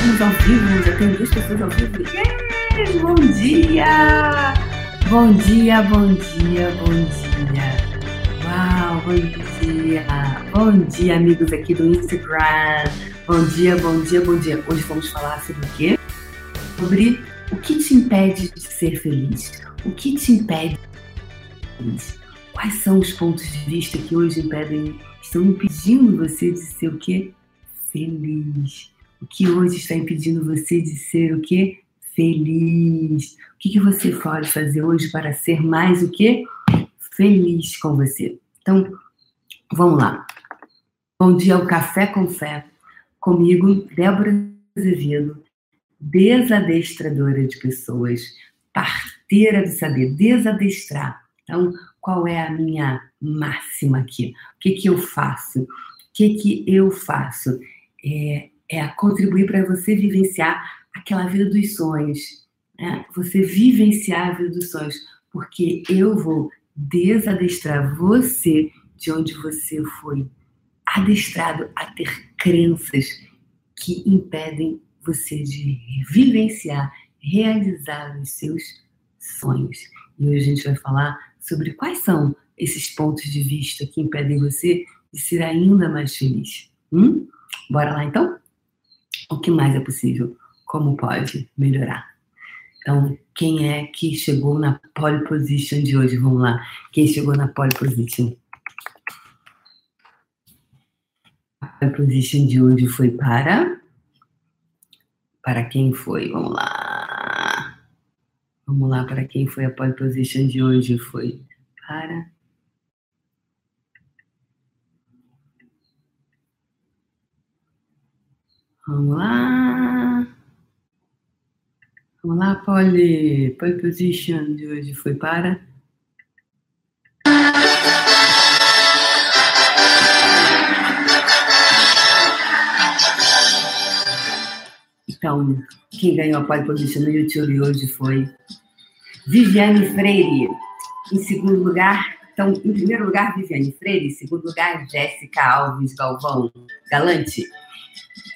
estamos ao vivo, já tem duas pessoas ao vivo. Yes, bom dia! Bom dia, bom dia, bom dia. Uau, bom dia. Bom dia, amigos aqui do Instagram. Bom dia, bom dia, bom dia. Hoje vamos falar sobre o quê? Sobre o que te impede de ser feliz. O que te impede de ser feliz? Quais são os pontos de vista que hoje impedem, estão impedindo você de ser o quê? Feliz. O que hoje está impedindo você de ser o quê? Feliz. O que, que você pode fazer hoje para ser mais o quê? Feliz com você. Então, vamos lá. Bom dia ao Café com Fé. Comigo, Débora Azevedo, desadestradora de pessoas, parteira do saber, desadestrar. Então, qual é a minha máxima aqui? O que, que eu faço? O que, que eu faço? É, é contribuir para você vivenciar aquela vida dos sonhos. Né? Você vivenciar a vida dos sonhos. Porque eu vou desadestrar você de onde você foi adestrado a ter crenças que impedem você de vivenciar, realizar os seus sonhos. E hoje a gente vai falar sobre quais são esses pontos de vista que impedem você de ser ainda mais feliz. Hum? Bora lá então? O que mais é possível? Como pode melhorar? Então, quem é que chegou na pole position de hoje? Vamos lá. Quem chegou na pole position? A pole position de hoje foi para. Para quem foi? Vamos lá. Vamos lá, para quem foi a pole position de hoje? Foi para. Vamos lá. Vamos lá, Polly. Pole position de hoje foi para. Então, quem ganhou a pole position no YouTube hoje foi Viviane Freire. Em segundo lugar, então, em primeiro lugar, Viviane Freire. Em segundo lugar, Jéssica Alves Galvão Galante.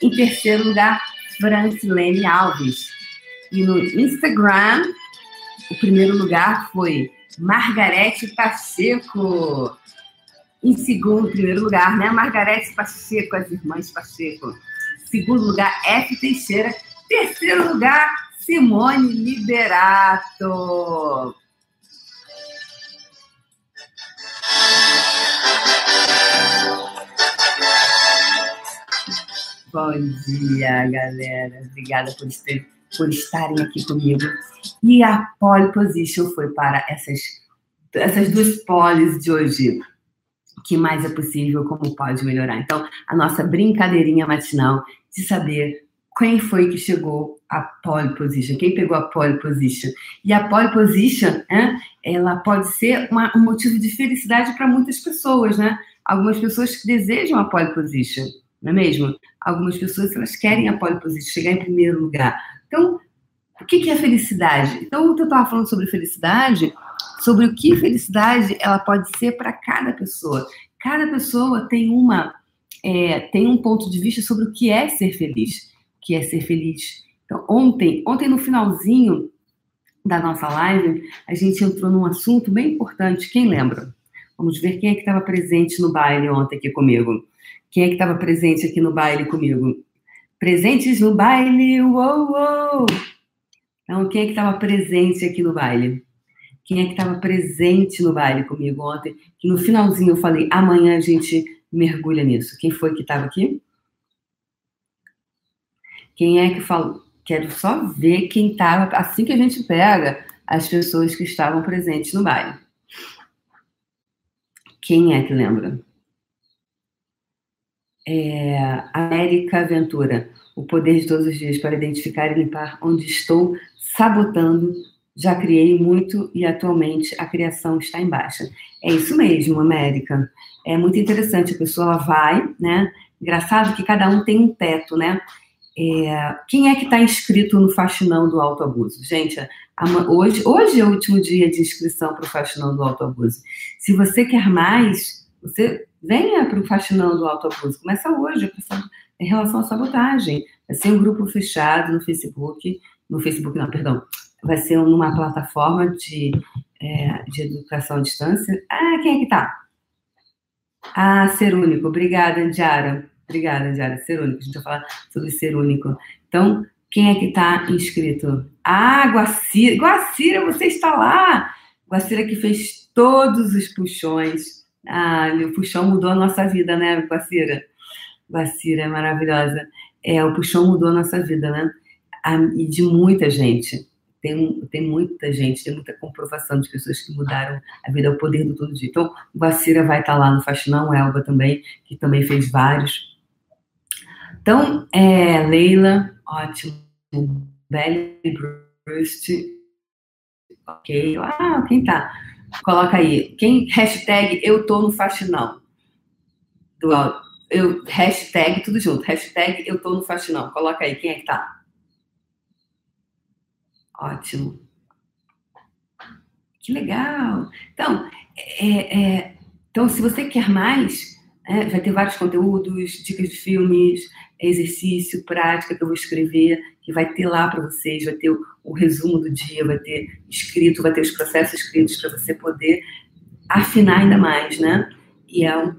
Em terceiro lugar, Francilene Alves. E no Instagram, o primeiro lugar foi Margarete Pacheco. Em segundo, primeiro lugar, né? Margarete Pacheco, as irmãs Pacheco. Segundo lugar, F. Teixeira. Terceiro lugar, Simone Liberato. Bom dia, galera. Obrigada por, ter, por estarem aqui comigo. E a pole position foi para essas, essas duas poles de hoje. O que mais é possível, como pode melhorar. Então, a nossa brincadeirinha matinal de saber quem foi que chegou à pole position, quem pegou a pole position. E a pole position, né, ela pode ser uma, um motivo de felicidade para muitas pessoas, né? Algumas pessoas que desejam a pole position não é mesmo? Algumas pessoas elas querem a pole position, chegar em primeiro lugar. Então, o que, é felicidade? Então, eu estava falando sobre felicidade, sobre o que felicidade ela pode ser para cada pessoa. Cada pessoa tem uma é, tem um ponto de vista sobre o que é ser feliz, o que é ser feliz. Então, ontem, ontem no finalzinho da nossa live, a gente entrou num assunto bem importante. Quem lembra? Vamos ver quem é que estava presente no baile ontem aqui comigo. Quem é que estava presente aqui no baile comigo? Presentes no baile, uou, uou! Então, quem é que estava presente aqui no baile? Quem é que estava presente no baile comigo ontem? Que no finalzinho eu falei, amanhã a gente mergulha nisso. Quem foi que estava aqui? Quem é que falou? Quero só ver quem estava, assim que a gente pega as pessoas que estavam presentes no baile. Quem é que lembra? É, América Ventura, o poder de todos os dias para identificar e limpar onde estou sabotando. Já criei muito e atualmente a criação está em baixa. É isso mesmo, América. É muito interessante. A pessoa vai, né? Engraçado que cada um tem um teto, né? É, quem é que está inscrito no Faxinão do Autoabuso? Gente, hoje, hoje é o último dia de inscrição para o Faxinão do Autoabuso. Se você quer mais, você venha para o Faxinão do Autoabuso. Começa hoje, em relação à sabotagem. Vai ser um grupo fechado no Facebook, no Facebook não, perdão, vai ser numa plataforma de, é, de educação à distância. Ah, quem é que tá? Ah, ser único. Obrigada, Andiara. Obrigada, Andiara. Ser único. A gente vai falar sobre ser único. Então, quem é que está inscrito? Ah, Guacira. Guacira, você está lá. Guacira que fez todos os puxões. Ah, o puxão mudou a nossa vida, né, Guacira? Guacira é maravilhosa. É, o puxão mudou a nossa vida, né? E de muita gente. Tem, tem muita gente, tem muita comprovação de pessoas que mudaram a vida, o poder do todo dia. Então, o Guacira vai estar lá no Faxinão, Elba também, que também fez vários. Então, é, Leila, ótimo. Belly Bruce, ok. Ah, quem tá? Coloca aí. Quem, hashtag eu tô no. Do, eu, hashtag, tudo junto. Hashtag eu tô no. Coloca aí. Quem é que tá? Ótimo. Que legal. Então, é, é, então se você quer mais, é, vai ter vários conteúdos, dicas de filmes, exercício, prática que eu vou escrever, que vai ter lá para vocês, vai ter o, o, resumo do dia, vai ter escrito, vai ter os processos escritos para você poder afinar ainda mais, né? E é um,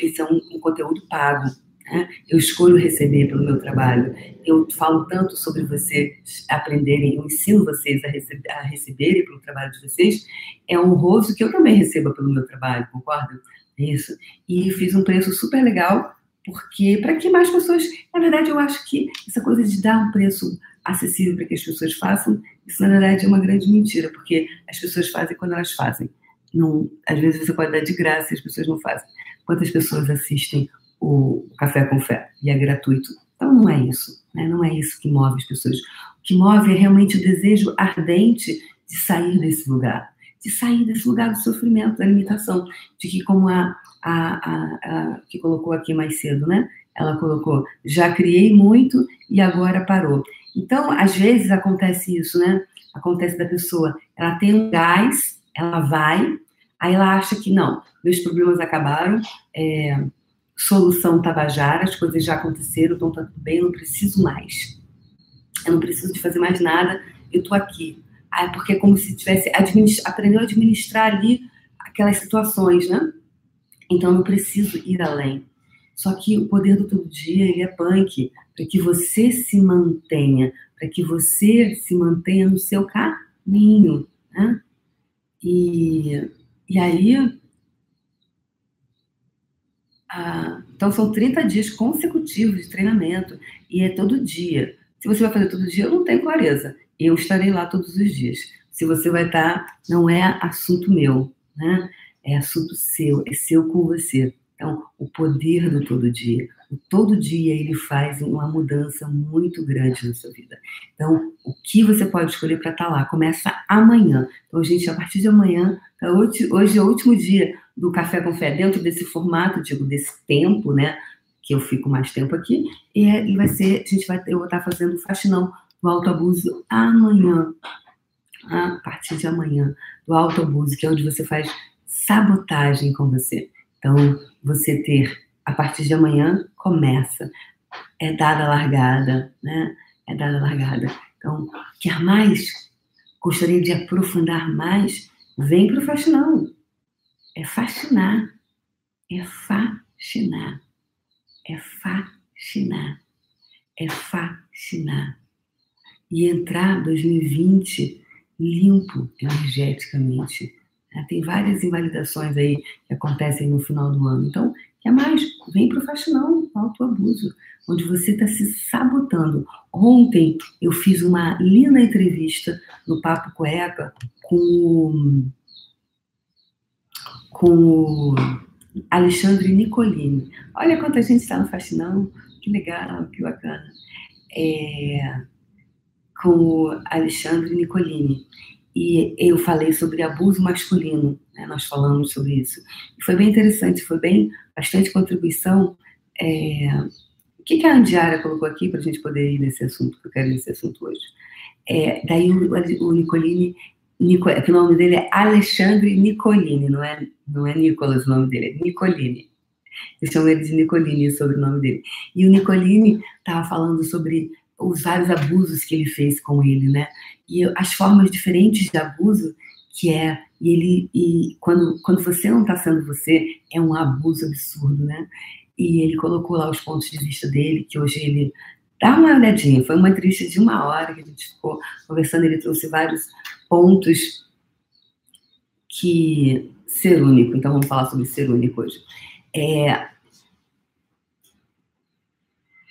esse é um, um conteúdo pago. Né? Eu escolho receber pelo meu trabalho. Eu falo tanto sobre vocês aprenderem, eu ensino vocês a, receber, a receberem pelo trabalho de vocês. É honroso que eu também receba pelo meu trabalho, concorda? Isso. E fiz um preço super legal, porque para que mais pessoas. Na verdade, eu acho que essa coisa de dar um preço acessível para que as pessoas façam, isso na verdade é uma grande mentira, porque as pessoas fazem quando elas fazem. Não, às vezes você pode dar de graça e as pessoas não fazem. Quantas pessoas assistem o Café com Fé e é gratuito? Então não é isso, né? não é isso que move as pessoas. O que move é realmente o desejo ardente de sair desse lugar de sair desse lugar do sofrimento, da limitação, de que como a, a, a, a que colocou aqui mais cedo, né? Ela colocou, já criei muito e agora parou. Então, às vezes acontece isso, né? Acontece da pessoa, ela tem um gás, ela vai, aí ela acha que não, meus problemas acabaram, é, solução tabajara, as coisas já aconteceram, então tá tudo bem, eu não preciso mais. Eu não preciso de fazer mais nada, eu tô aqui. Ah, porque é como se tivesse aprendeu a administrar ali aquelas situações, né? Então eu não preciso ir além. Só que o poder do todo dia ele é punk para que você se mantenha, para que você se mantenha no seu caminho, né? E, e aí, ah, então são 30 dias consecutivos de treinamento e é todo dia. Se você vai fazer todo dia, eu não tenho clareza eu estarei lá todos os dias. Se você vai estar, não é assunto meu, né? É assunto seu, é seu com você. Então, o poder do todo dia. O todo dia ele faz uma mudança muito grande na sua vida. Então, o que você pode escolher para estar lá? Começa amanhã. Então, gente, a partir de amanhã, tá hoje, é o último dia do Café com Fé, dentro desse formato, digo, desse tempo, né? Que eu fico mais tempo aqui. E, é, e vai ser, a gente vai, eu vou estar fazendo faxinão do autoabuso amanhã, a partir de amanhã, do autoabuso, que é onde você faz sabotagem com você. Então, você ter, a partir de amanhã, começa. É dada largada, né? É dada largada. Então, quer mais? Gostaria de aprofundar mais? Vem para o faxinão. É fascinar. É fascinar. É fascinar. É fascinar e entrar 2020 limpo energeticamente. Né? Tem várias invalidações aí que acontecem no final do ano. Então, quer mais? Vem para o faxinão, autoabuso, onde você está se sabotando. Ontem eu fiz uma linda entrevista no Papo Cueca com com Alexandre Nicolini. Olha quanta gente está no faxinão, que legal, que bacana. É, com Alexandre Nicolini. E eu falei sobre abuso masculino, né? nós falamos sobre isso. Foi bem interessante, foi bem bastante contribuição. É... O que, que a Andiara colocou aqui para a gente poder ir nesse assunto, que eu quero ir nesse assunto hoje? É, daí o, o Nicolini, Nico, o nome dele é Alexandre Nicolini, não é, não é Nicolas o nome dele, é Nicolini. Eu chamo ele de Nicolini, o nome dele. E o Nicolini estava falando sobre os vários abusos que ele fez com ele, né? E as formas diferentes de abuso que é e ele e quando quando você não está sendo você é um abuso absurdo, né? E ele colocou lá os pontos de vista dele que hoje ele dá uma olhadinha. Foi uma entrevista de uma hora que a gente ficou conversando. Ele trouxe vários pontos que ser único. Então vamos falar sobre ser único hoje. É,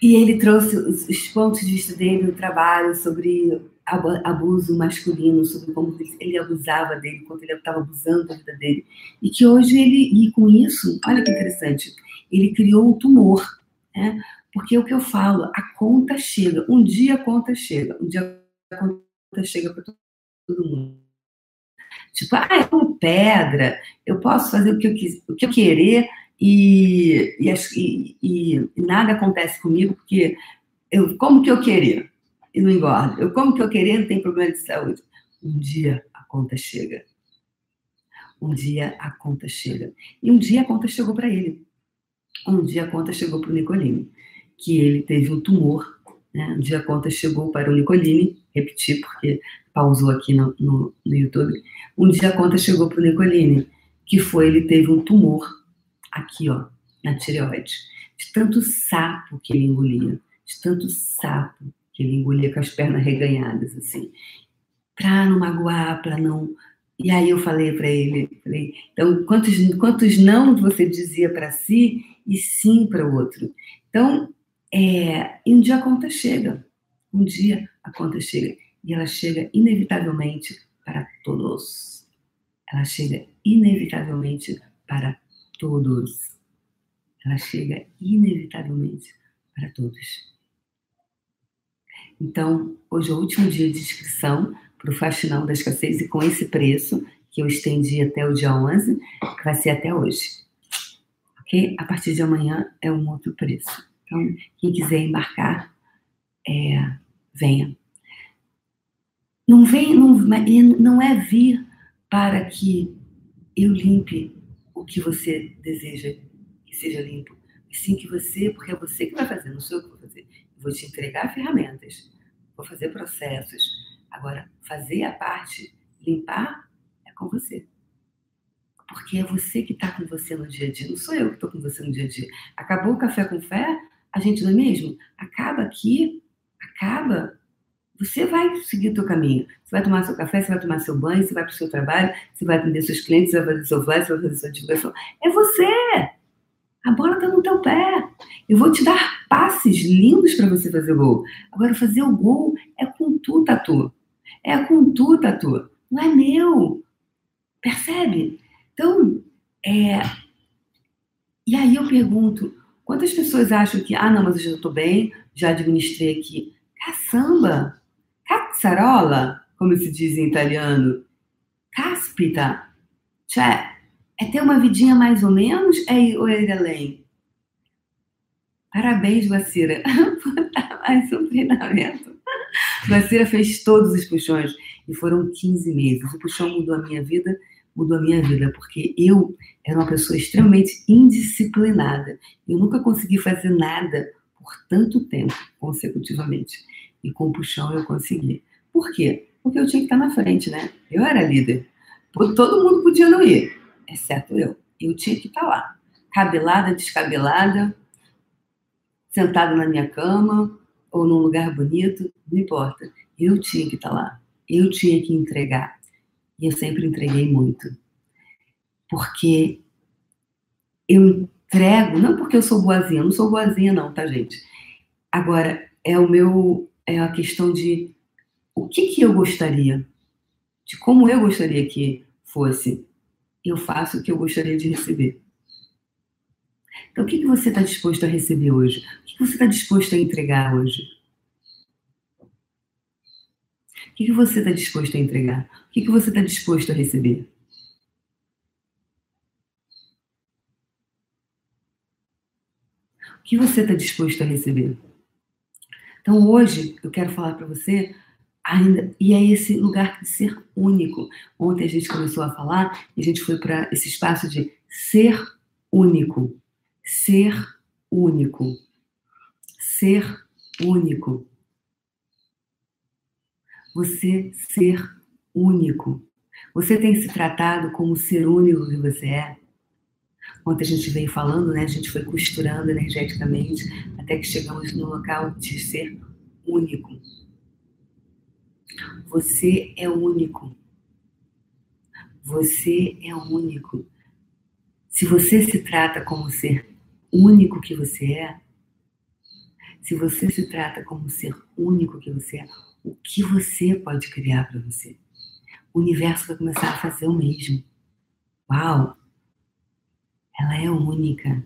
e ele trouxe os, pontos de vista dele no trabalho sobre abuso masculino, sobre como ele abusava dele, quanto ele estava abusando da vida dele. E que hoje ele, e com isso, olha que interessante, ele criou um tumor, né? Porque é o que eu falo, a conta chega, um dia a conta chega, um dia a conta chega para todo mundo. Tipo, ah, eu como pedra, eu posso fazer o que eu, o que eu querer e, e, e, e, nada acontece comigo porque eu como que eu querer e não engordo. Eu como que eu querer não tem problema de saúde. Um dia a conta chega. Um dia a conta chega. E um dia a conta chegou para ele. Um dia a conta chegou para o Nicolini, que ele teve um tumor. Né? Um dia a conta chegou para o Nicolini, repetir porque pausou aqui no, no, no YouTube. Um dia a conta chegou para o Nicolini, que foi ele teve um tumor aqui, ó, na tireoide, de tanto sapo que ele engolia, de tanto sapo que ele engolia com as pernas reganhadas, assim, para não magoar, para não. E aí eu falei para ele, falei, então quantos quantos não você dizia para si e sim para o outro. Então, é, e um dia a conta chega, um dia a conta chega e ela chega inevitavelmente para todos. Ela chega inevitavelmente para todos. Ela chega inevitavelmente para todos. Então, hoje é o último dia de inscrição para o Faxinão da Escassez e com esse preço, que eu estendi até o dia 11, que vai ser até hoje. Ok? A partir de amanhã é um outro preço. Então, quem quiser embarcar, é, venha. Não vem, não, não é vir para que eu limpe o que você deseja que seja limpo. E sim que você, porque é você que vai fazer, não sou eu que vou fazer. Vou te entregar ferramentas, vou fazer processos. Agora, fazer a parte, limpar, é com você. Porque é você que está com você no dia a dia, não sou eu que estou com você no dia a dia. Acabou o café com fé, a gente não é mesmo? Acaba aqui, acaba você vai seguir o teu caminho. Você vai tomar seu café, você vai tomar seu banho, você vai para o seu trabalho, você vai atender seus clientes, você vai fazer seu flash, você vai fazer sua divulgação. É você! A bola está no teu pé. Eu vou te dar passes lindos para você fazer gol. Agora, fazer o gol é com tu, Tatu. É com tu, Tatu. Não é meu. Percebe? Então, é... E aí eu pergunto, quantas pessoas acham que, ah, não, mas eu já estou bem, já administrei aqui. Caçamba! Cazzarola, come se diz em italiano. Caspita. Cioè, é ter uma vidinha mais ou menos é, ou é ir além? Parabéns, por dar mais um treinamento. Guacira fez todos os puxões e foram 15 meses. O puxão mudou a minha vida, mudou a minha vida, porque eu era uma pessoa extremamente indisciplinada. Eu nunca consegui fazer nada por tanto tempo consecutivamente. E com o puxão eu consegui. Por quê? Porque eu tinha que estar na frente, né? Eu era líder. Todo mundo podia não ir, exceto eu. Eu tinha que estar lá. Cabelada, descabelada, sentada na minha cama ou num lugar bonito, não importa. Eu tinha que estar lá. Eu tinha que entregar. E eu sempre entreguei muito. Porque eu entrego, não porque eu sou boazinha, eu não sou boazinha não, tá, gente? Agora, é o meu é a questão de o que, que eu gostaria, de como eu gostaria que fosse. Eu faço o que eu gostaria de receber. Então, o que, que você está disposto a receber hoje? O que, que você está disposto a entregar hoje? O que, que você está disposto a entregar? O que, que você está disposto a receber? O que você está disposto a receber? Então hoje eu quero falar para você ainda e é esse lugar de ser único. Ontem a gente começou a falar e a gente foi para esse espaço de ser único. ser único. Ser único. Você ser único. Você tem se tratado como o ser único que você é? Ontem a gente veio falando, né? A gente foi costurando energeticamente até que chegamos no local de ser único. Você é único. Você é único. Se você se trata como ser único que você é, se você se trata como ser único que você é, o que você pode criar para você? O universo vai começar a fazer o mesmo. Uau! Ela é única.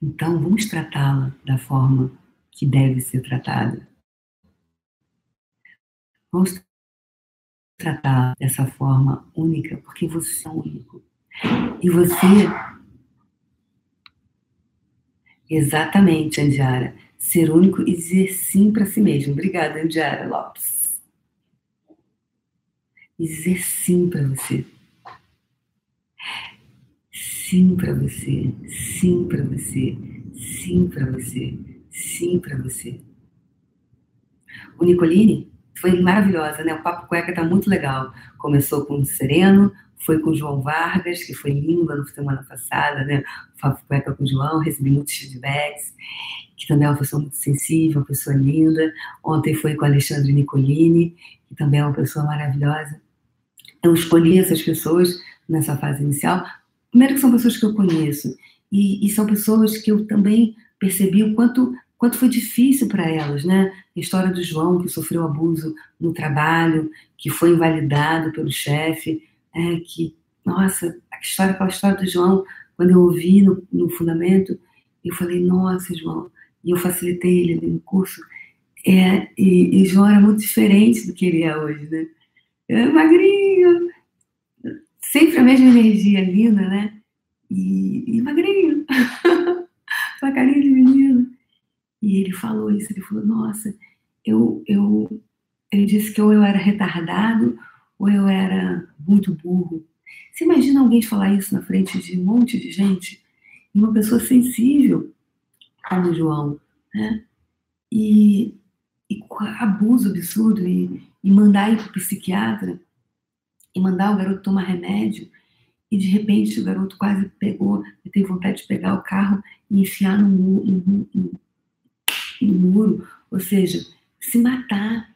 Então, vamos tratá-la da forma que deve ser tratada. Vamos tratar dessa forma única, porque você é único. E você. Exatamente, Andiara. Ser único e dizer sim para si mesmo. Obrigada, Andiara Lopes. E dizer sim para você. Sim para você. Sim para você. Sim para você. Sim para você. O Nicolini foi maravilhosa, né? O Papo Cueca tá muito legal. Começou com o Sereno, foi com o João Vargas, que foi lindo na semana passada, né? O Papo Cueca com o João, recebi muitos feedbacks, que também é uma pessoa muito sensível, uma pessoa linda. Ontem foi com o Alexandre Nicolini, que também é uma pessoa maravilhosa. Eu escolhi essas pessoas nessa fase inicial. Primeiro que são pessoas que eu conheço, e, e são pessoas que eu também percebi o quanto quanto foi difícil para elas, né? A história do João, que sofreu abuso no trabalho, que foi invalidado pelo chefe, é, que, nossa, a história, aquela história do João, quando eu ouvi no, no fundamento, eu falei, nossa, João, e eu facilitei ele no curso, é, e, e João era muito diferente do que ele é hoje, né? É magrinho, sempre a mesma energia linda, né? E, e magrinho, com a carinha de menino. E ele falou isso, ele falou, nossa, eu, eu, ele disse que ou eu era retardado ou eu era muito burro. Você imagina alguém falar isso na frente de um monte de gente? Uma pessoa sensível como João, né? E, e abuso absurdo e, e mandar ir para o psiquiatra e mandar o garoto tomar remédio e de repente o garoto quase pegou, teve vontade de pegar o carro e enfiar no, no, no, no muro, ou seja, se matar.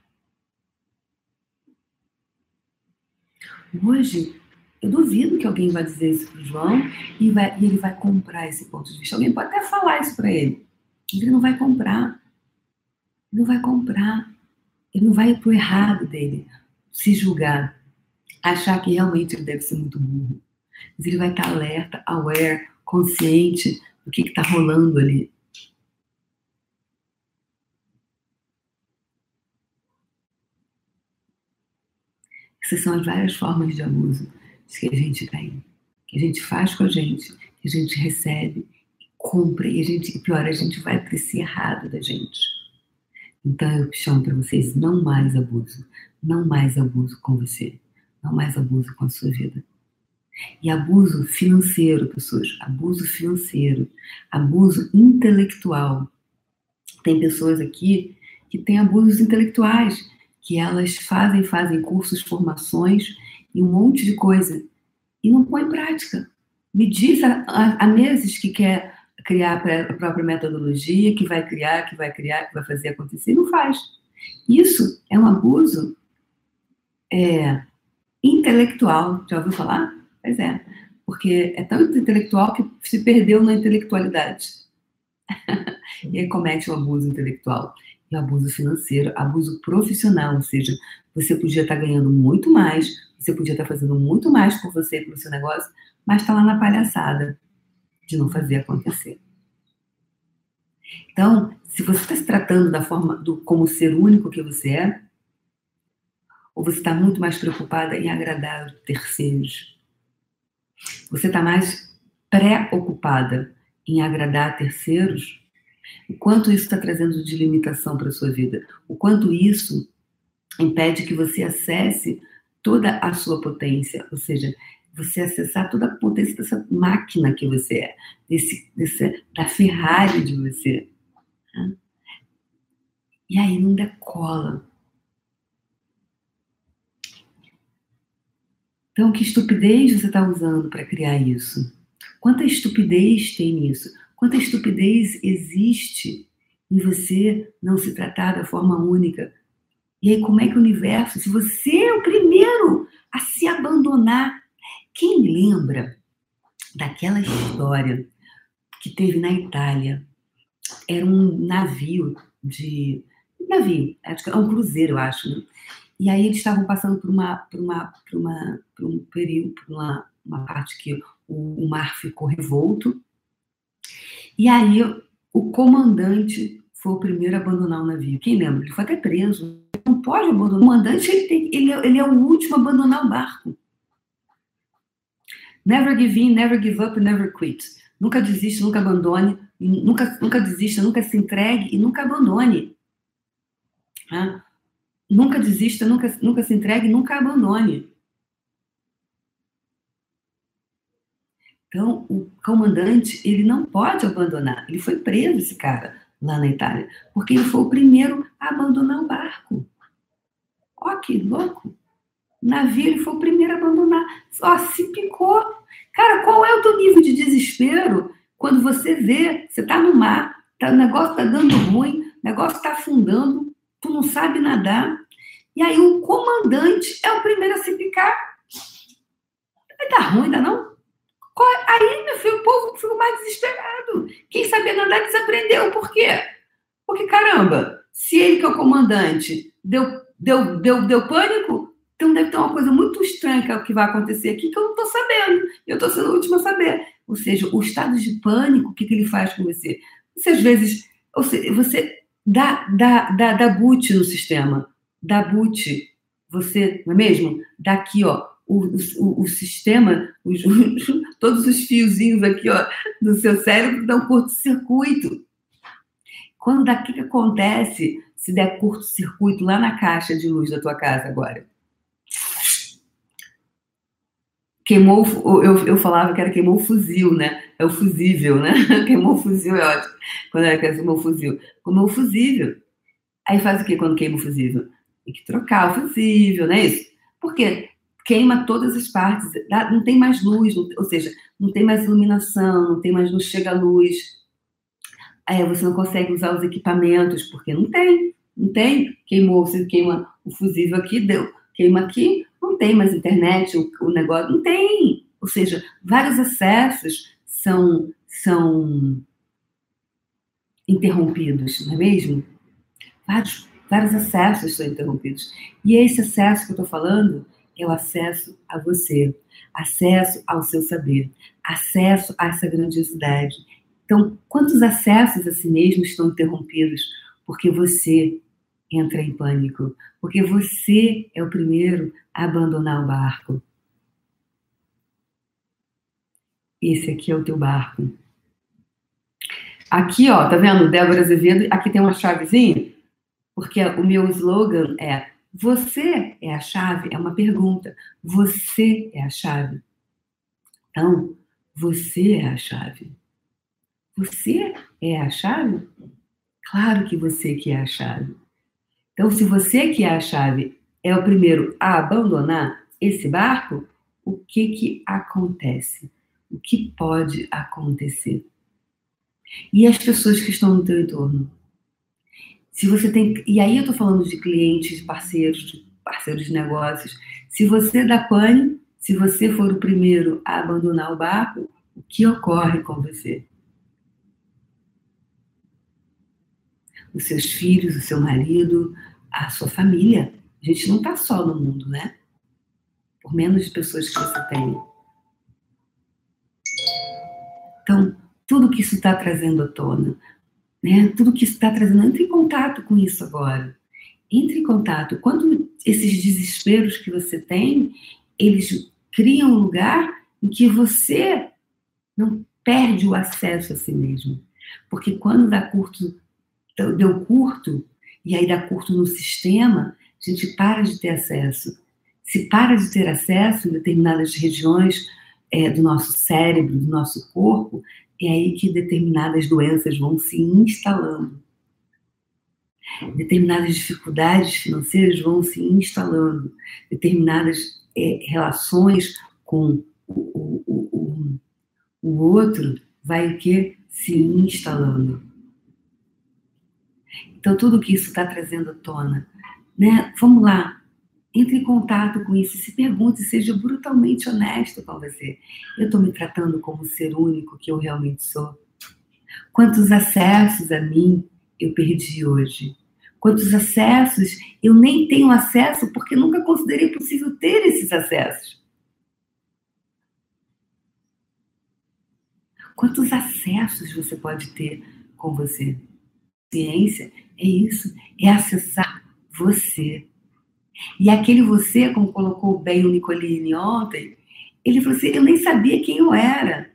Hoje, eu duvido que alguém vai dizer isso para João e, vai, e, ele vai comprar esse ponto de vista. Alguém pode até falar isso para ele, ele não vai comprar. Ele não vai comprar. Ele não vai para o errado dele, se julgar, achar que realmente ele deve ser muito burro. Mas ele vai estar alerta, aware, consciente do que está rolando ali. Essas são as várias formas de abuso que a gente tem, que a gente faz com a gente, que a gente recebe, compra e a gente, pior, a gente vai para esse errado da gente. Então eu chamo para vocês não mais abuso, não mais abuso com você, não mais abuso com a sua vida. E abuso financeiro, pessoas, abuso financeiro, abuso intelectual. Tem pessoas aqui que têm abusos intelectuais, que elas fazem, fazem cursos, formações e um monte de coisa e não põe em prática. Me diz há, meses que quer criar a própria metodologia, que vai criar, que vai criar, que vai fazer acontecer, e não faz. Isso é um abuso é, intelectual. Já ouviu falar? Pois é. Porque é tão intelectual que se perdeu na intelectualidade. e aí comete o um abuso intelectual e abuso financeiro, abuso profissional, ou seja, você podia estar ganhando muito mais, você podia estar fazendo muito mais por você, pelo seu negócio, mas está lá na palhaçada de não fazer acontecer. Então, se você está se tratando da forma do como ser único que você é, ou você está muito mais preocupada em agradar terceiros, você está mais preocupada em agradar terceiros, o quanto isso está trazendo de limitação para a sua vida, o quanto isso impede que você acesse toda a sua potência, ou seja, você acessar toda a potência dessa máquina que você é, desse, desse, da Ferrari de você. Né? E aí não decola. Então, que estupidez você está usando para criar isso? Quanta estupidez tem nisso? Quanta estupidez existe em você não se tratar da forma única? E aí, como é que o universo, se você é o primeiro a se abandonar, quem lembra daquela história que teve na Itália? Era um navio de. Navio, é um cruzeiro, eu acho, né? E aí eles estavam passando por uma, por uma, por uma, por um período, por uma, uma parte que o, o mar ficou revolto. E aí o comandante foi o primeiro a abandonar o navio. Quem lembra? Ele foi até preso. Não pode abandonar. O comandante ele, tem, ele, é, ele é o último a abandonar o barco. Never give in, never give up, never quit. Nunca desiste, nunca abandone, nunca, nunca desista, nunca se entregue e nunca abandone. Nunca desista, nunca, nunca se entregue, nunca abandone. Então, o comandante, ele não pode abandonar. Ele foi preso, esse cara, lá na Itália, porque ele foi o primeiro a abandonar o barco. Ó, que louco! O navio, ele foi o primeiro a abandonar. Ó, se picou. Cara, qual é o teu nível de desespero quando você vê, você tá no mar, tá, o negócio tá dando ruim, o negócio tá afundando, tu não sabe nadar, e aí o comandante é o primeiro a se picar. Vai dar ruim, ainda não? Aí, meu filho, o povo ficou mais desesperado. Quem sabia nadar desaprendeu. Por quê? Porque, caramba, se ele que é o comandante deu, deu, deu, deu pânico, então deve ter uma coisa muito estranha que é o que vai acontecer aqui que eu não estou sabendo. Eu estou sendo o último a saber. Ou seja, o estado de pânico, o que, que ele faz com você? Você, às vezes, ou seja, você dá, dá, dá, dá boot no sistema da boot, você, não é mesmo? Daqui, ó, o, o, o sistema, os, todos os fiozinhos aqui, ó, do seu cérebro dão curto-circuito. Quando daqui que acontece se der curto-circuito lá na caixa de luz da tua casa agora? Queimou, eu, eu falava que era queimou o fuzil, né? É o fusível, né? Queimou o fuzil é ótimo. Quando era queimou o fuzil. Queimou o fusível. Aí faz o que quando queima o fusível? Tem que trocar o fusível, não é isso? Porque queima todas as partes, não tem mais luz, ou seja, não tem mais iluminação, não tem mais, não chega luz. Aí você não consegue usar os equipamentos, porque não tem, não tem. Queimou, você queima o fusível aqui, deu, queima aqui, não tem mais internet, o, o negócio, não tem. Ou seja, vários acessos são, são interrompidos, não é mesmo? Vários vários acessos são interrompidos. E esse acesso que eu estou falando é o acesso a você, acesso ao seu saber, acesso a essa grandiosidade. Então, quantos acessos a si mesmo estão interrompidos porque você entra em pânico, porque você é o primeiro a abandonar o barco. Esse aqui é o teu barco. Aqui, ó, tá vendo? Débora Azevedo, aqui tem uma chavezinha porque o meu slogan é: Você é a chave? É uma pergunta. Você é a chave. Então, você é a chave. Você é a chave? Claro que você que é a chave. Então, se você que é a chave é o primeiro a abandonar esse barco, o que que acontece? O que pode acontecer? E as pessoas que estão no teu entorno? Se você tem. E aí eu estou falando de clientes, parceiros, parceiros de negócios. Se você dá pane, se você for o primeiro a abandonar o barco, o que ocorre com você? Os seus filhos, o seu marido, a sua família. A gente não está só no mundo, né? Por menos pessoas que você tem. Então, tudo que isso está trazendo à tona, né? Tudo que está trazendo, entre em contato com isso agora. Entre em contato. Quando esses desesperos que você tem, eles criam um lugar em que você não perde o acesso a si mesmo. Porque quando dá curto, deu curto, e aí dá curto no sistema, a gente para de ter acesso. se para de ter acesso em determinadas regiões é, do nosso cérebro, do nosso corpo, é aí que determinadas doenças vão se instalando. Determinadas dificuldades financeiras vão se instalando. Determinadas é, relações com o, o, o, o outro vai o que? Se instalando. Então, tudo que isso está trazendo à tona. Né? Vamos lá, entre em contato com isso, se pergunte, seja brutalmente honesto com você. Eu estou me tratando como ser único que eu realmente sou? Quantos acessos a mim eu perdi hoje? Quantos acessos eu nem tenho acesso porque nunca considerei possível ter esses acessos? Quantos acessos você pode ter com você? Ciência é isso, é acessar você e aquele você, como colocou bem o Nicolini ontem, ele falou assim: eu nem sabia quem eu era.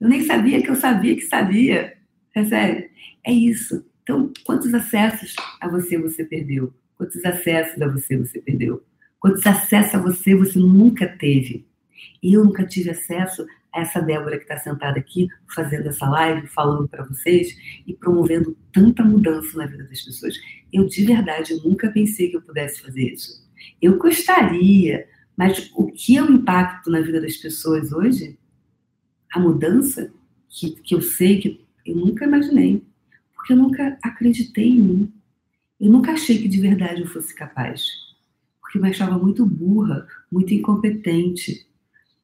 Eu nem sabia que eu sabia que sabia. É sério. É isso. Então, quantos acessos a você você perdeu? Quantos acessos a você você perdeu? Quantos acessos a você você nunca teve? Eu nunca tive acesso essa Débora que está sentada aqui, fazendo essa live, falando para vocês e promovendo tanta mudança na vida das pessoas. Eu, de verdade, nunca pensei que eu pudesse fazer isso. Eu gostaria, mas o que é o impacto na vida das pessoas hoje? A mudança que, que eu sei que eu nunca imaginei, porque eu nunca acreditei em mim. Eu nunca achei que de verdade eu fosse capaz, porque eu me achava muito burra, muito incompetente,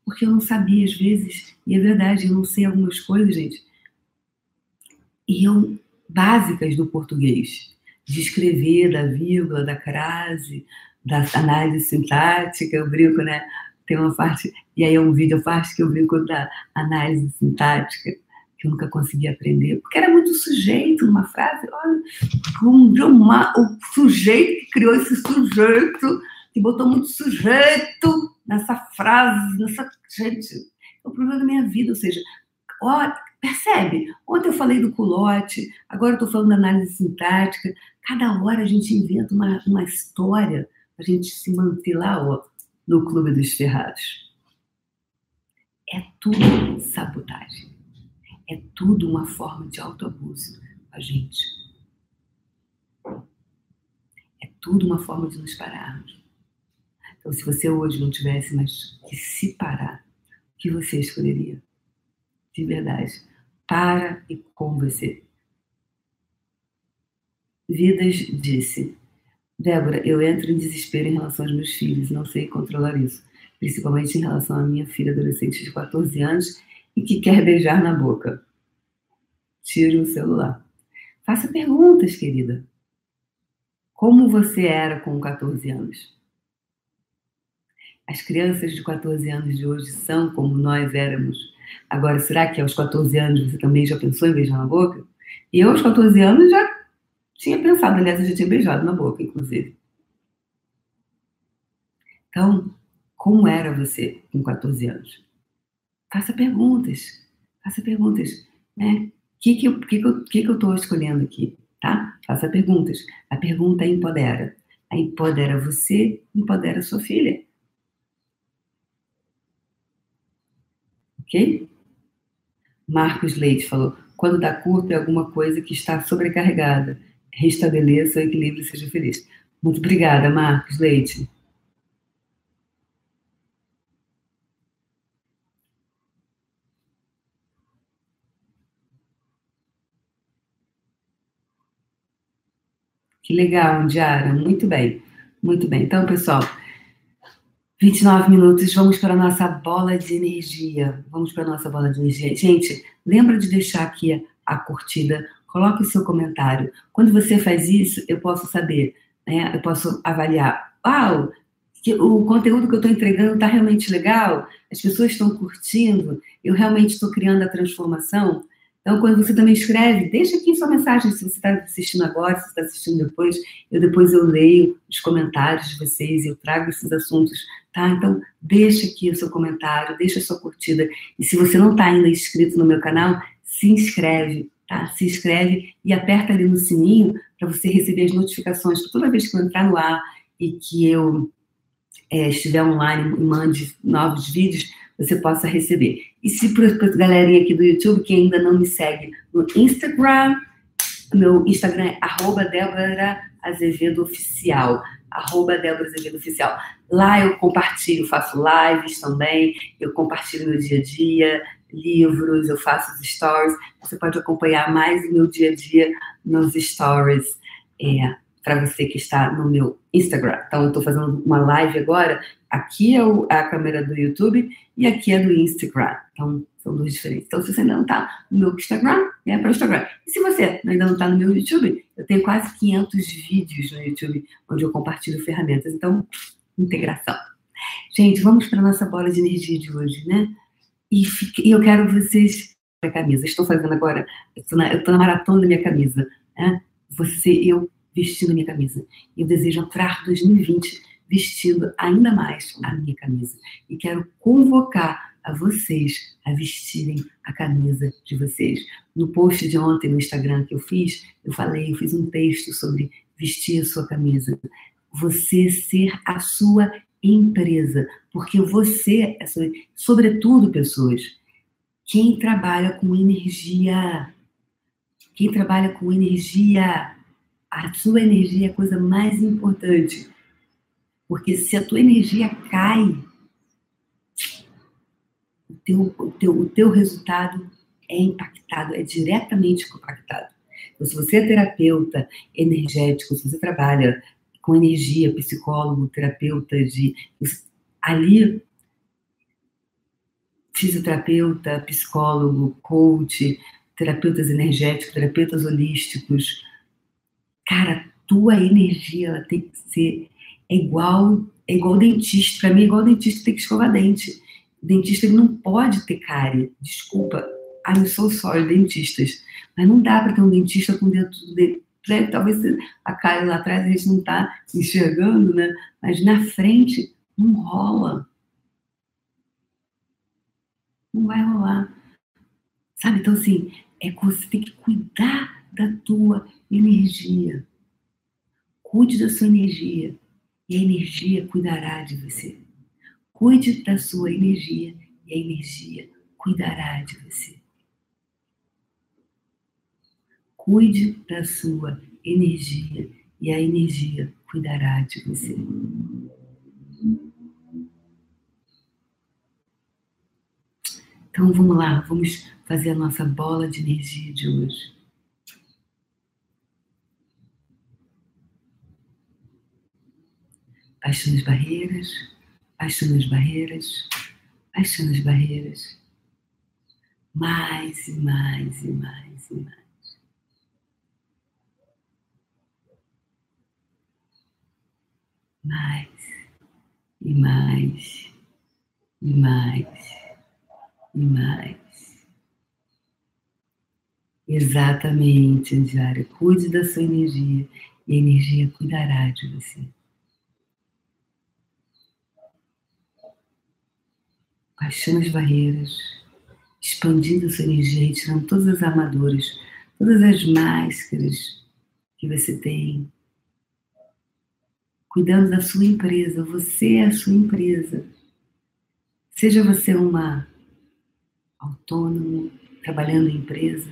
porque eu não sabia às vezes, e é verdade, eu não sei algumas coisas, gente, e eu, básicas do português, de escrever, da vírgula, da crase, da análise sintática, eu brinco, né? Tem uma parte, e aí é um vídeo, a parte que eu brinco da análise sintática, que eu nunca consegui aprender, porque era muito sujeito numa frase, olha, uma, o sujeito que criou esse sujeito, que botou muito sujeito nessa frase, nessa. Gente, é o problema da minha vida, ou seja, ó, percebe? Ontem eu falei do culote, agora eu estou falando da análise sintática. Cada hora a gente inventa uma, uma história para a gente se manter lá ó, no Clube dos Ferrados. É tudo sabotagem. É tudo uma forma de autoabuso a gente. É tudo uma forma de nos pararmos. Então, se você hoje não tivesse mais que se parar, o que você escolheria? De verdade. Para e com você. Vidas disse: Débora, eu entro em desespero em relação aos meus filhos, não sei controlar isso, principalmente em relação à minha filha adolescente de 14 anos e que quer beijar na boca. Tire o celular. Faça perguntas, querida. Como você era com 14 anos? As crianças de 14 anos de hoje são como nós éramos. Agora, será que aos 14 anos você também já pensou em beijar na boca? E eu, aos 14 anos, já tinha pensado, aliás, eu já tinha beijado na boca, inclusive. Então, como era você com 14 anos? Faça perguntas. Faça perguntas. Né? O que, que, que, que, que eu estou escolhendo aqui? Tá? Faça perguntas. A pergunta empodera. A empodera você, empodera sua filha. Ok? Marcos Leite falou: quando dá curto é alguma coisa que está sobrecarregada. Restabeleça o equilíbrio e seja feliz. Muito obrigada, Marcos Leite. Que legal, Diara. Muito bem. Muito bem. Então, pessoal, 29 minutos, vamos para a nossa bola de energia. Vamos para a nossa bola de energia. Gente, lembra de deixar aqui a curtida, coloque o seu comentário. Quando você faz isso, eu posso saber, né? Eu posso avaliar. Uau, o conteúdo que eu estou entregando está realmente legal? As pessoas estão curtindo? Eu realmente estou criando a transformação? Então, quando você também escreve, deixa aqui sua mensagem, se você está assistindo agora, se você está assistindo depois, eu depois eu leio os comentários de vocês, eu trago esses assuntos, tá? Então, deixa aqui o seu comentário, deixa a sua curtida. E se você não está ainda inscrito no meu canal, se inscreve, tá? Se inscreve e aperta ali no sininho para você receber as notificações toda vez que eu entrar no ar e que eu é, estiver online e mande novos vídeos, você possa receber. E se para a galerinha aqui do YouTube que ainda não me segue no Instagram, meu Instagram é arroba Azevedo Oficial. Arroba Débora Azevedo Oficial. Lá eu compartilho, faço lives também, eu compartilho meu dia a dia, livros, eu faço os stories. Você pode acompanhar mais o meu dia a dia nos stories. É, para você que está no meu Instagram. Então, eu estou fazendo uma live agora. Aqui é a câmera do YouTube e aqui é do Instagram. Então, são duas diferentes. Então, se você ainda não está no meu Instagram, é para o Instagram. E se você ainda não está no meu YouTube, eu tenho quase 500 vídeos no YouTube onde eu compartilho ferramentas. Então, integração. Gente, vamos para nossa bola de energia de hoje, né? E, eu quero vocês. A camisa. Estou fazendo agora. Eu estou na, na maratona da minha camisa. Né? Você, eu vestindo a minha camisa. Eu desejo entrar 2020 vestindo ainda mais a minha camisa. E quero convocar a vocês a vestirem a camisa de vocês. No post de ontem no Instagram que eu fiz, eu falei, eu fiz um texto sobre vestir a sua camisa. Você ser a sua empresa, porque você, é sobretudo pessoas, quem trabalha com energia, quem trabalha com energia a sua energia é a coisa mais importante. Porque se a tua energia cai, o teu, o teu, o teu resultado é impactado, é diretamente impactado. Então, se você é terapeuta energético, se você trabalha com energia, psicólogo, terapeuta de ali fisioterapeuta, psicólogo, coach, terapeutas energéticos, terapeutas holísticos, Cara, tua energia ela tem que ser igual, é igual dentista. Para mim, é igual dentista tem que escovar dente. Dentista ele não pode ter cárie. Desculpa, I'm so sorry, dentistas. Mas não dá para ter um dentista com dentro de talvez a cárie lá atrás a gente não está enxergando, né? Mas na frente não rola. Não vai rolar. Sabe? Então, assim, é você tem que cuidar da tua energia. Cuide da sua energia e a energia cuidará de você. Cuide da sua energia e a energia cuidará de você. Cuide da sua energia e a energia cuidará de você. Então vamos lá, vamos fazer a nossa bola de energia de hoje. Baixando as barreiras, baixando as barreiras, baixando as barreiras. Mais e mais e mais e mais. Mais e mais e mais e mais. Exatamente, Andiara. Cuide da sua energia e a energia cuidará de você. Baixando as barreiras, expandindo sua energia, tirando todas as armaduras, todas as máscaras que você tem, cuidando da sua empresa. Você é a sua empresa. Seja você uma autônomo, trabalhando em empresa,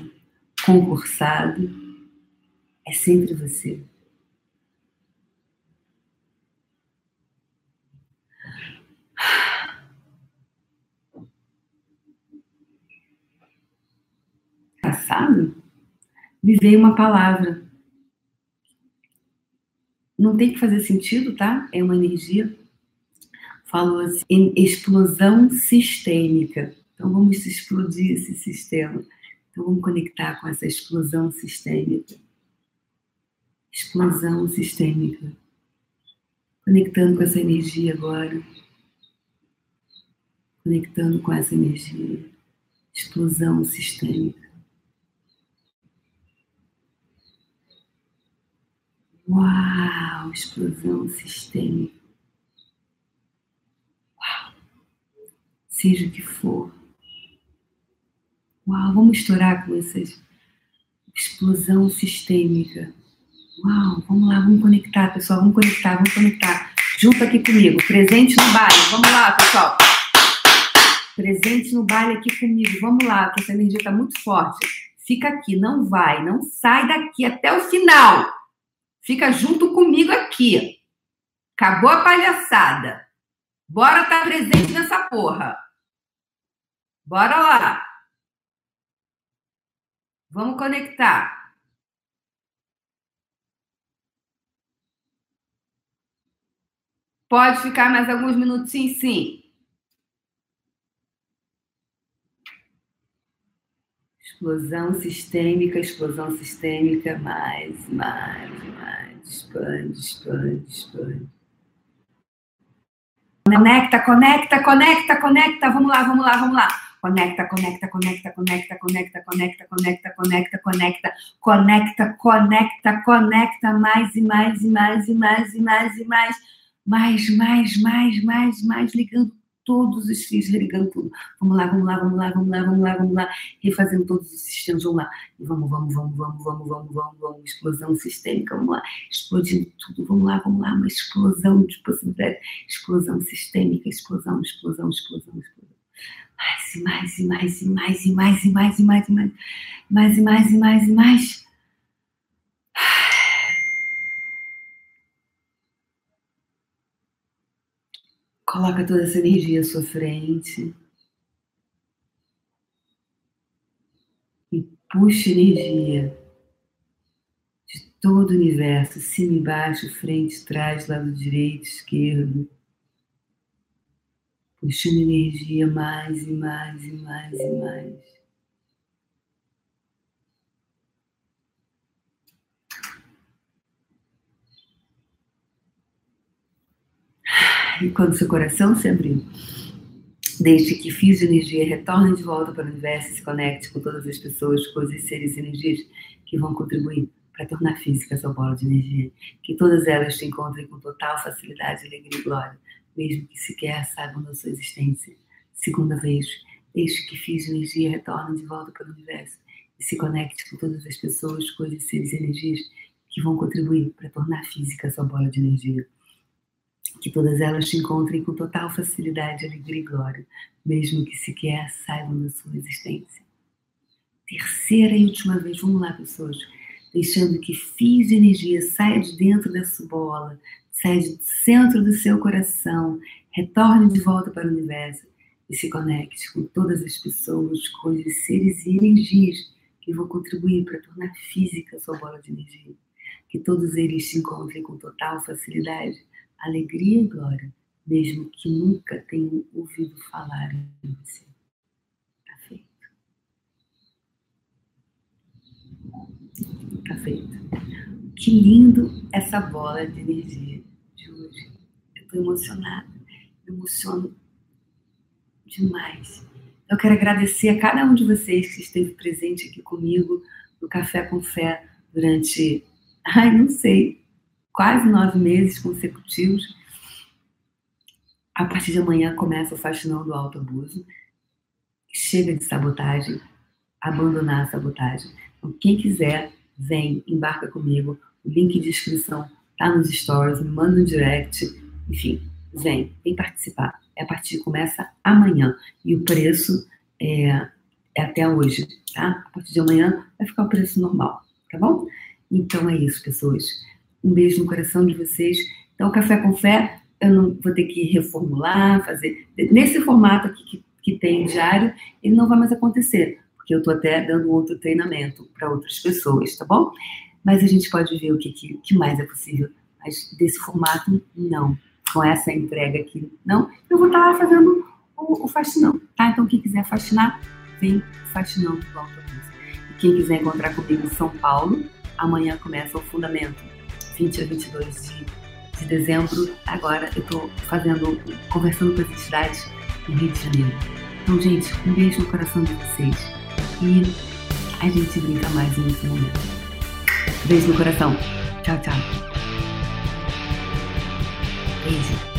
concursado, é sempre você. Passado, me veio uma palavra. Não tem que fazer sentido, tá? É uma energia. Falou assim, explosão sistêmica. Então vamos explodir esse sistema. Então vamos conectar com essa explosão sistêmica. Explosão sistêmica. Conectando com essa energia agora. Conectando com essa energia. Explosão sistêmica. Uau, explosão sistêmica. Uau. Seja o que for. Uau, vamos estourar com essa explosão sistêmica. Uau, vamos lá, vamos conectar, pessoal, vamos conectar, vamos conectar. junto aqui comigo. Presente no baile. Vamos lá, pessoal. Presente no baile aqui comigo. Vamos lá, que essa energia está muito forte. Fica aqui, não vai, não sai daqui até o final. Fica junto comigo aqui. Acabou a palhaçada. Bora estar tá presente nessa porra. Bora lá. Vamos conectar. Pode ficar mais alguns minutinhos, sim. Explosão sistêmica, explosão sistêmica, mais, mais, mais. Expande, expande, expande. Conecta, conecta, conecta, conecta. Vamos lá, vamos lá, vamos lá. Conecta, conecta, conecta, conecta, conecta, conecta, conecta, conecta, conecta, conecta, conecta, conecta, mais e mais e mais e mais e mais e mais, mais, mais, mais, mais, mais, ligando todos os fios, ligando tudo. Vamos lá, vamos lá, vamos lá, vamos lá, vamos lá, vamos lá, refazendo todos os sistemas, vamos lá. E vamos, vamos, vamos, vamos, vamos, vamos, vamos, vamos, explosão sistêmica, vamos lá, explodindo tudo, vamos lá, vamos lá, uma explosão de possibilidade, explosão sistêmica, explosão, explosão, explosão, explosão. Mais e mais e mais e mais e mais e mais e mais e mais mais e mais e mais e mais Coloca toda essa energia à sua frente. E puxa energia de todo o universo, cima e baixo, frente, trás, lado direito, esquerdo puxando energia mais e mais e mais e mais. E quando seu coração se abrir, deixe que fios de energia retornem de volta para o universo e se conecte com todas as pessoas, coisas, seres e energias que vão contribuir para tornar física essa bola de energia. Que todas elas te encontrem com total facilidade, alegria e glória mesmo que sequer saibam da sua existência. Segunda vez, deixe que fios de energia retornem de volta para o universo e se conecte com todas as pessoas, coisas, seres e energias que vão contribuir para tornar física a sua bola de energia. Que todas elas te encontrem com total facilidade, alegria e glória, mesmo que sequer saibam da sua existência. Terceira e última vez, vamos lá, pessoas, deixando que fios de energia saiam de dentro dessa bola, saia do centro do seu coração, retorne de volta para o universo e se conecte com todas as pessoas, coisas, seres e energias que vão contribuir para tornar física a sua bola de energia. Que todos eles se encontrem com total facilidade, alegria glória, mesmo que nunca tenham ouvido falar em você. Tá feito. Tá feito. Que lindo essa bola de energia de hoje. Eu estou emocionada, me emociono demais. Eu quero agradecer a cada um de vocês que esteve presente aqui comigo no Café com Fé durante, ai, não sei, quase nove meses consecutivos. A partir de amanhã começa o Faxinão do Alto Abuso. Chega de sabotagem, abandonar a sabotagem. Então, quem quiser, vem, embarca comigo o link de inscrição tá nos stories, me manda um direct, enfim, vem, vem participar. É a partir começa amanhã e o preço é, é até hoje, tá? A partir de amanhã vai ficar o preço normal, tá bom? Então é isso, pessoas. Um beijo no coração de vocês. Então, Café com Fé, eu não vou ter que reformular, fazer. Nesse formato aqui que, que tem diário, ele não vai mais acontecer, porque eu estou até dando outro treinamento para outras pessoas, tá bom? mas a gente pode ver o que, que, que mais é possível. Mas desse formato, não. Com essa entrega aqui, não. Eu vou estar fazendo o, o faxinão, tá? Então, quem quiser faxinar, vem faxinão do Alto E quem quiser encontrar comigo em São Paulo, amanhã começa o Fundamento, 20 a 22 de, de dezembro. Agora eu estou fazendo, conversando com as entidades no Rio de Janeiro. Então, gente, um beijo no coração de vocês. E a gente brinca mais nesse momento. Beijo no coração. Tchau, tchau. Beijo.